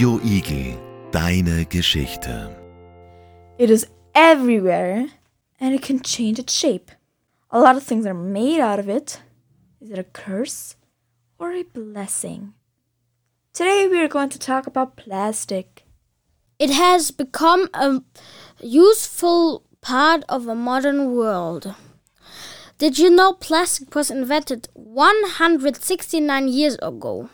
Radio Igel, deine Geschichte. It is everywhere and it can change its shape. A lot of things are made out of it. Is it a curse or a blessing? Today we are going to talk about plastic. It has become a useful part of a modern world. Did you know plastic was invented 169 years ago?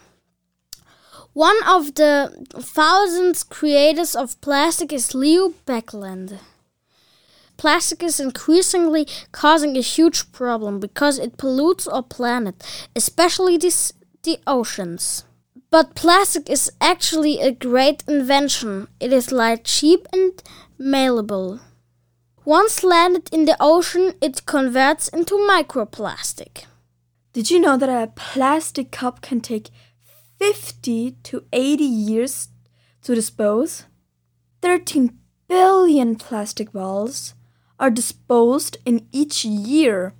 One of the thousands creators of plastic is Leo Baekeland. Plastic is increasingly causing a huge problem because it pollutes our planet, especially this, the oceans. But plastic is actually a great invention. It is light, cheap, and malleable. Once landed in the ocean, it converts into microplastic. Did you know that a plastic cup can take 50 to 80 years to dispose? 13 billion plastic balls are disposed in each year.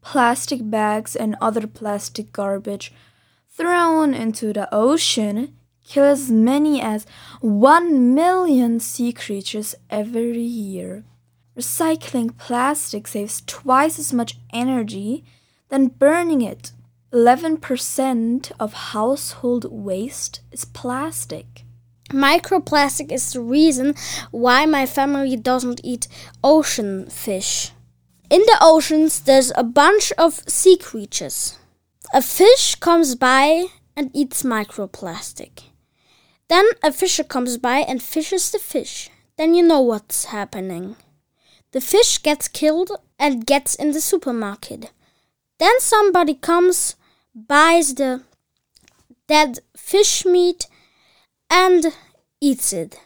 Plastic bags and other plastic garbage thrown into the ocean kill as many as 1 million sea creatures every year. Recycling plastic saves twice as much energy than burning it. 11% of household waste is plastic. Microplastic is the reason why my family doesn't eat ocean fish. In the oceans, there's a bunch of sea creatures. A fish comes by and eats microplastic. Then a fisher comes by and fishes the fish. Then you know what's happening. The fish gets killed and gets in the supermarket. Then somebody comes, buys the dead fish meat, and eats it.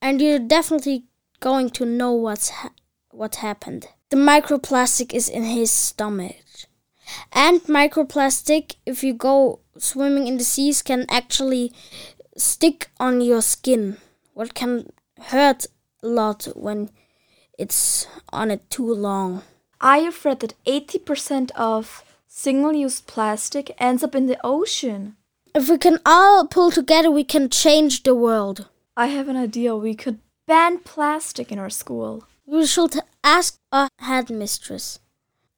And you're definitely going to know what's ha- what happened. The microplastic is in his stomach. And microplastic, if you go swimming in the seas, can actually stick on your skin. What can hurt a lot when it's on it too long. I have read that 80% of single use plastic ends up in the ocean. If we can all pull together, we can change the world. I have an idea. We could ban plastic in our school. We should ask our headmistress.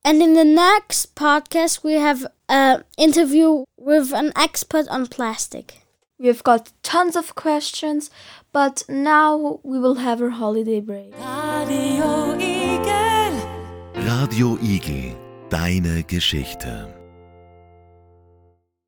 And in the next podcast, we have an interview with an expert on plastic. We have got tons of questions, but now we will have our holiday break. Radio Igel. Radio Igel, deine Geschichte.